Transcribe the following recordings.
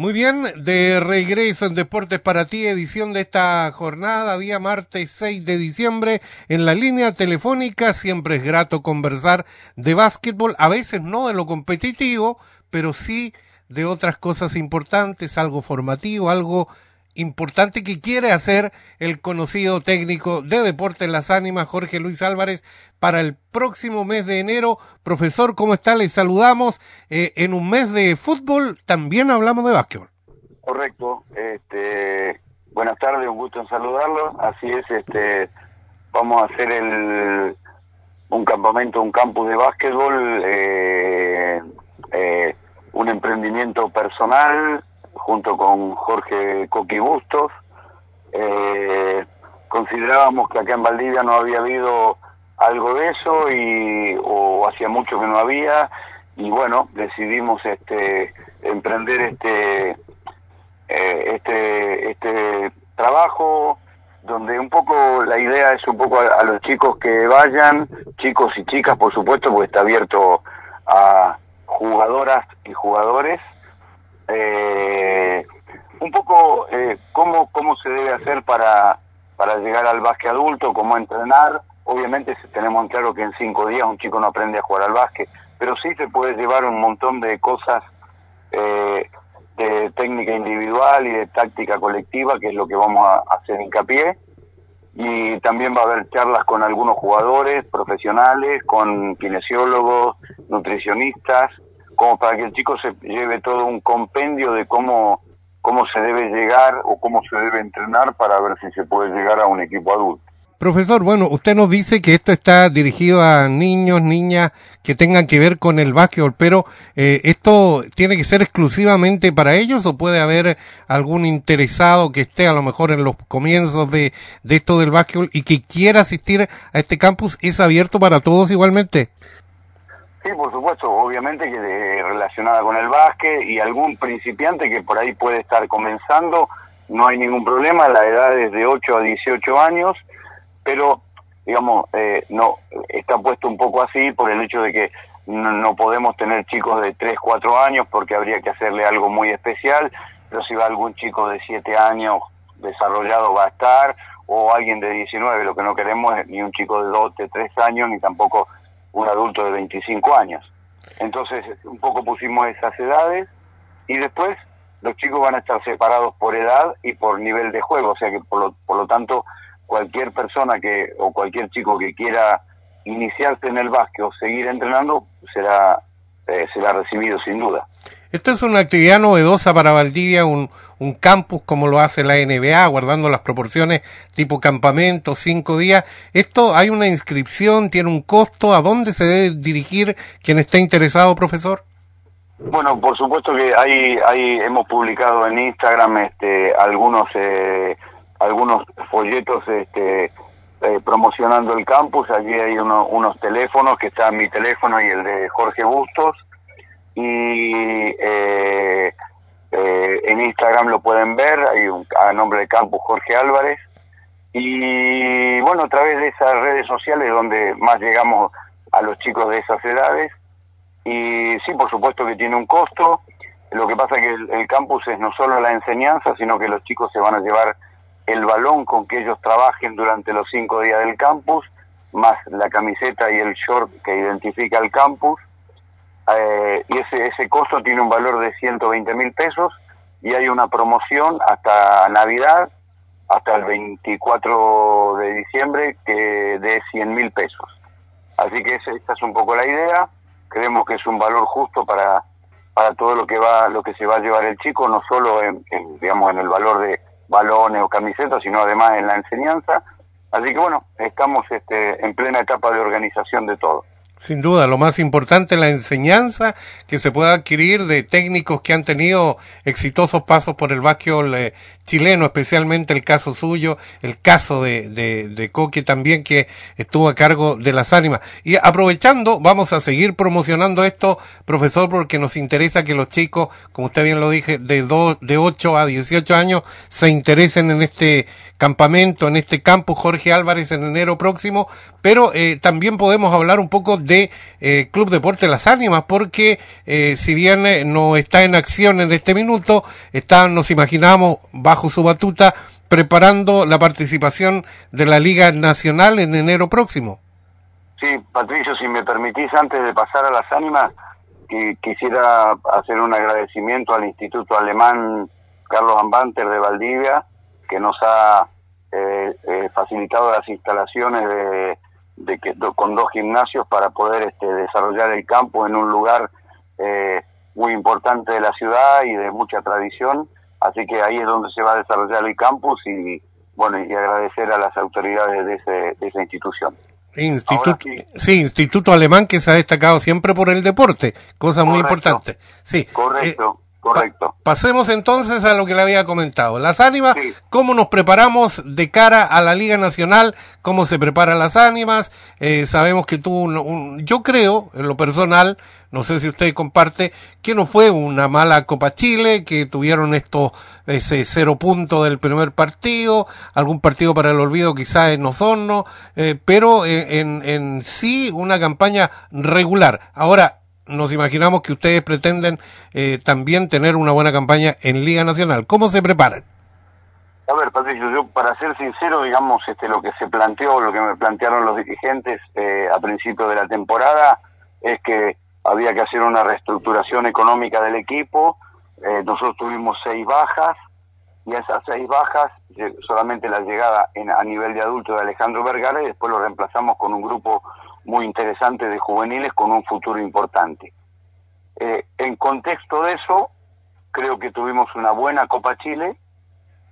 Muy bien, de regreso en Deportes para ti, edición de esta jornada, día martes 6 de diciembre, en la línea telefónica. Siempre es grato conversar de básquetbol, a veces no de lo competitivo, pero sí de otras cosas importantes, algo formativo, algo importante que quiere hacer el conocido técnico de Deportes Las Ánimas, Jorge Luis Álvarez, para el próximo mes de enero. Profesor, ¿cómo está? Les saludamos. Eh, en un mes de fútbol también hablamos de básquetbol. Correcto. Este, buenas tardes, un gusto en saludarlo. Así es, este, vamos a hacer el, un campamento, un campus de básquetbol, eh, eh, un emprendimiento personal junto con Jorge Coqui Bustos. Eh, considerábamos que acá en Valdivia no había habido algo de eso y o hacía mucho que no había y bueno decidimos este emprender este eh, este este trabajo donde un poco la idea es un poco a, los chicos que vayan chicos y chicas por supuesto porque está abierto a jugadoras y jugadores eh, un poco eh, cómo, cómo se debe hacer para, para llegar al básquet adulto, cómo entrenar. Obviamente tenemos claro que en cinco días un chico no aprende a jugar al básquet, pero sí se puede llevar un montón de cosas eh, de técnica individual y de táctica colectiva, que es lo que vamos a hacer hincapié. Y también va a haber charlas con algunos jugadores profesionales, con kinesiólogos, nutricionistas, como para que el chico se lleve todo un compendio de cómo, cómo se debe llegar o cómo se debe entrenar para ver si se puede llegar a un equipo adulto. Profesor, bueno, usted nos dice que esto está dirigido a niños, niñas que tengan que ver con el básquetbol, pero eh, ¿esto tiene que ser exclusivamente para ellos o puede haber algún interesado que esté a lo mejor en los comienzos de, de esto del básquetbol y que quiera asistir a este campus? ¿Es abierto para todos igualmente? Sí, por supuesto, obviamente que relacionada con el básquet y algún principiante que por ahí puede estar comenzando, no hay ningún problema, la edad es de 8 a 18 años, pero digamos, eh, no está puesto un poco así por el hecho de que no, podemos tener chicos de 3, 4 años porque habría que hacerle algo muy especial, pero si va algún chico de 7 años desarrollado va a estar, o alguien de 19, lo que no queremos es ni un chico de 2, de 3 años, ni tampoco un adulto de 25 años. Entonces, un poco pusimos esas edades y después los chicos van a estar separados por edad y por nivel de juego, o sea que por lo, por lo tanto cualquier persona que o cualquier chico que quiera iniciarse en el básquet o seguir entrenando será eh, será recibido sin duda. Esta es una actividad novedosa para Valdivia, un, un campus como lo hace la NBA, guardando las proporciones tipo campamento, cinco días. ¿Esto hay una inscripción, tiene un costo? ¿A dónde se debe dirigir quien esté interesado, profesor? Bueno, por supuesto que hay, hay hemos publicado en Instagram este, algunos eh, algunos folletos este, eh, promocionando el campus. Allí hay unos teléfonos, que está mi teléfono y el de Jorge Bustos y eh, eh, en Instagram lo pueden ver, hay un, a nombre de Campus Jorge Álvarez. Y bueno, a través de esas redes sociales donde más llegamos a los chicos de esas edades. Y sí, por supuesto que tiene un costo. Lo que pasa es que el, el campus es no solo la enseñanza, sino que los chicos se van a llevar el balón con que ellos trabajen durante los cinco días del campus, más la camiseta y el short que identifica el campus eh, y ese, ese costo tiene un valor de 120 mil pesos y hay una promoción hasta Navidad, hasta el 24 de diciembre, que de 100 mil pesos. Así que esa, esta es un poco la idea. Creemos que es un valor justo para, para todo lo que va lo que se va a llevar el chico, no solo en, digamos en el valor de balones o camisetas, sino además en la enseñanza. Así que bueno, estamos este, en plena etapa de organización de todo. Sin duda, lo más importante es la enseñanza que se pueda adquirir de técnicos que han tenido exitosos pasos por el básquetbol chileno, especialmente el caso suyo, el caso de, de, Coque también, que estuvo a cargo de las ánimas. Y aprovechando, vamos a seguir promocionando esto, profesor, porque nos interesa que los chicos, como usted bien lo dije, de, do, de 8 a 18 años, se interesen en este campamento, en este campo Jorge Álvarez en enero próximo, pero eh, también podemos hablar un poco de eh, Club Deporte Las Ánimas, porque eh, si bien eh, no está en acción en este minuto, está, nos imaginamos, bajo su batuta, preparando la participación de la Liga Nacional en enero próximo. Sí, Patricio, si me permitís, antes de pasar a las ánimas, que quisiera hacer un agradecimiento al Instituto Alemán Carlos Ambanter de Valdivia, que nos ha eh, eh, facilitado las instalaciones de, de que, con dos gimnasios para poder este, desarrollar el campo en un lugar eh, muy importante de la ciudad y de mucha tradición. Así que ahí es donde se va a desarrollar el campus y bueno y agradecer a las autoridades de, ese, de esa institución. Instituto, sí. sí. Instituto Alemán que se ha destacado siempre por el deporte, cosa muy importante. Sí. Correcto. Eh, Correcto. Pa pasemos entonces a lo que le había comentado. Las ánimas, sí. ¿cómo nos preparamos de cara a la Liga Nacional? ¿Cómo se preparan las ánimas? Eh, sabemos que tuvo un, un, yo creo, en lo personal, no sé si usted comparte, que no fue una mala Copa Chile, que tuvieron estos, ese cero punto del primer partido, algún partido para el olvido quizás en Osorno, eh, pero en, en, en sí una campaña regular. Ahora, nos imaginamos que ustedes pretenden eh, también tener una buena campaña en Liga Nacional. ¿Cómo se preparan? A ver, Patricio, yo para ser sincero, digamos, este, lo que se planteó, lo que me plantearon los dirigentes eh, a principio de la temporada, es que había que hacer una reestructuración económica del equipo. Eh, nosotros tuvimos seis bajas y esas seis bajas, solamente la llegada en, a nivel de adulto de Alejandro Vergara y después lo reemplazamos con un grupo muy interesante de juveniles con un futuro importante. Eh, en contexto de eso, creo que tuvimos una buena Copa Chile,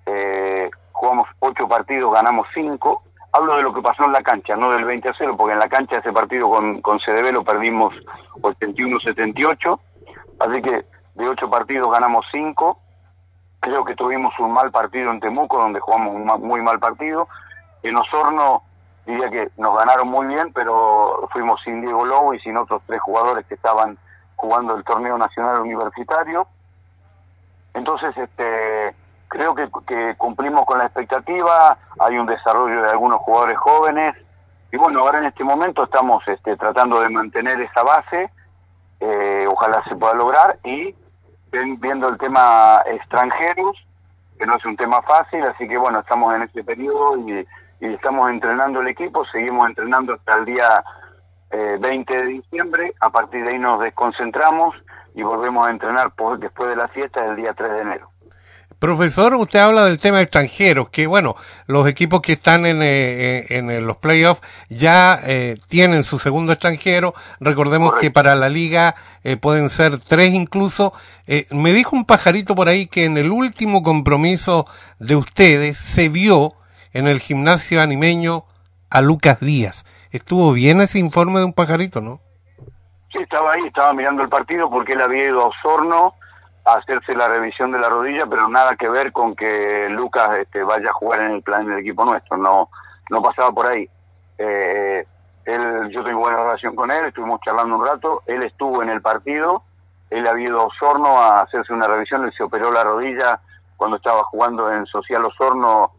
eh, jugamos ocho partidos, ganamos cinco. Hablo de lo que pasó en la cancha, no del 20 a 0, porque en la cancha ese partido con, con CDB lo perdimos 81-78, así que de ocho partidos ganamos cinco. Creo que tuvimos un mal partido en Temuco, donde jugamos un muy mal partido. En Osorno diría que nos ganaron muy bien, pero fuimos sin Diego Lobo y sin otros tres jugadores que estaban jugando el torneo nacional universitario. Entonces, este, creo que, que cumplimos con la expectativa, hay un desarrollo de algunos jugadores jóvenes, y bueno, ahora en este momento estamos este, tratando de mantener esa base, eh, ojalá se pueda lograr, y viendo el tema extranjeros, que no es un tema fácil, así que bueno, estamos en este periodo y y estamos entrenando el equipo, seguimos entrenando hasta el día eh, 20 de diciembre, a partir de ahí nos desconcentramos y volvemos a entrenar por, después de la fiesta del día 3 de enero. Profesor, usted habla del tema extranjeros, que bueno, los equipos que están en, eh, en los playoffs ya eh, tienen su segundo extranjero. Recordemos Correcto. que para la liga eh, pueden ser tres incluso. Eh, me dijo un pajarito por ahí que en el último compromiso de ustedes se vio en el gimnasio animeño a Lucas Díaz. ¿Estuvo bien ese informe de un pajarito, no? Sí, estaba ahí, estaba mirando el partido porque él había ido a Osorno a hacerse la revisión de la rodilla, pero nada que ver con que Lucas este, vaya a jugar en el plan del equipo nuestro, no, no pasaba por ahí. Eh, él, yo tengo buena relación con él, estuvimos charlando un rato, él estuvo en el partido, él había ido a Osorno a hacerse una revisión, él se operó la rodilla cuando estaba jugando en Social Osorno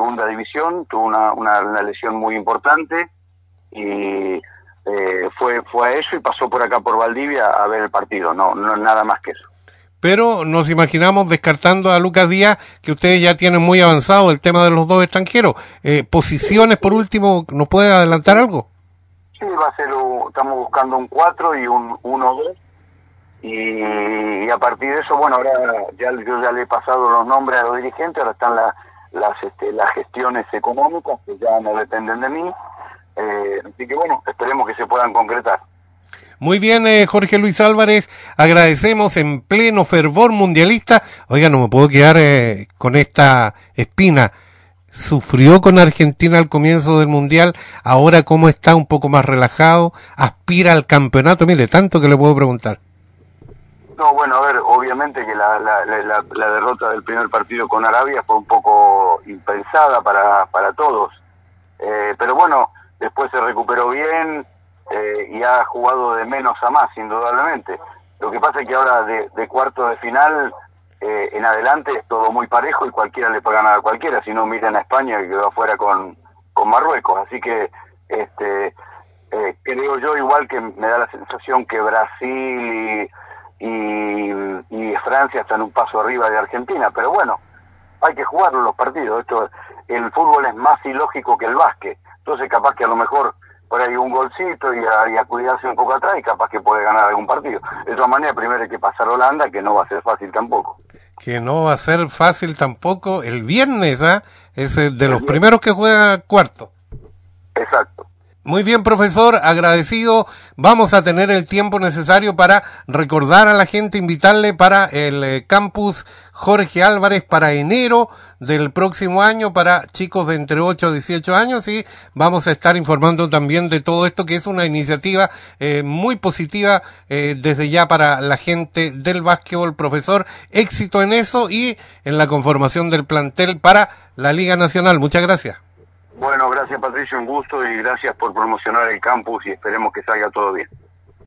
segunda división, tuvo una, una, una, lesión muy importante y eh, fue, fue a eso y pasó por acá por Valdivia a ver el partido, no, no nada más que eso. Pero nos imaginamos descartando a Lucas Díaz que ustedes ya tienen muy avanzado el tema de los dos extranjeros. Eh, posiciones, por último, ¿nos puede adelantar algo? Sí, va a ser, un, estamos buscando un 4 y un 1-2 y, y, a partir de eso, bueno, ahora ya yo ya le he pasado los nombres a los dirigentes, ahora están la, las, este, las gestiones económicas que ya no dependen de mí, eh, así que bueno, esperemos que se puedan concretar. Muy bien, eh, Jorge Luis Álvarez, agradecemos en pleno fervor mundialista. Oiga, no me puedo quedar eh, con esta espina. Sufrió con Argentina al comienzo del mundial, ahora cómo está un poco más relajado, aspira al campeonato. Mire, tanto que le puedo preguntar. No, bueno, a ver, obviamente que la, la, la, la, derrota del primer partido con Arabia fue un poco impensada para, para todos. Eh, pero bueno, después se recuperó bien eh, y ha jugado de menos a más, indudablemente. Lo que pasa es que ahora de, cuarto de final eh, en adelante es todo muy parejo y cualquiera le puede ganar a cualquiera. Si no, miran a España que quedó afuera con, con Marruecos. Así que este eh, creo yo igual que me da la sensación que Brasil y, y, Francia están un paso arriba de Argentina. Pero bueno, hay que jugarlo los partidos. Esto El fútbol es más ilógico que el básquet. Entonces capaz que a lo mejor por ahí un golcito y a, cuidarse un poco atrás y capaz que puede ganar algún partido. De todas maneras, primero hay que pasar Holanda, que no va a ser fácil tampoco. Que no va a ser fácil tampoco el viernes, ¿ah? Es de los primeros que juega cuarto. Muy bien, profesor, agradecido. Vamos a tener el tiempo necesario para recordar a la gente, invitarle para el eh, campus Jorge Álvarez para enero del próximo año para chicos de entre 8 a 18 años y vamos a estar informando también de todo esto que es una iniciativa eh, muy positiva eh, desde ya para la gente del básquetbol. Profesor, éxito en eso y en la conformación del plantel para la Liga Nacional. Muchas gracias. Bueno, gracias Patricio, un gusto y gracias por promocionar el campus y esperemos que salga todo bien.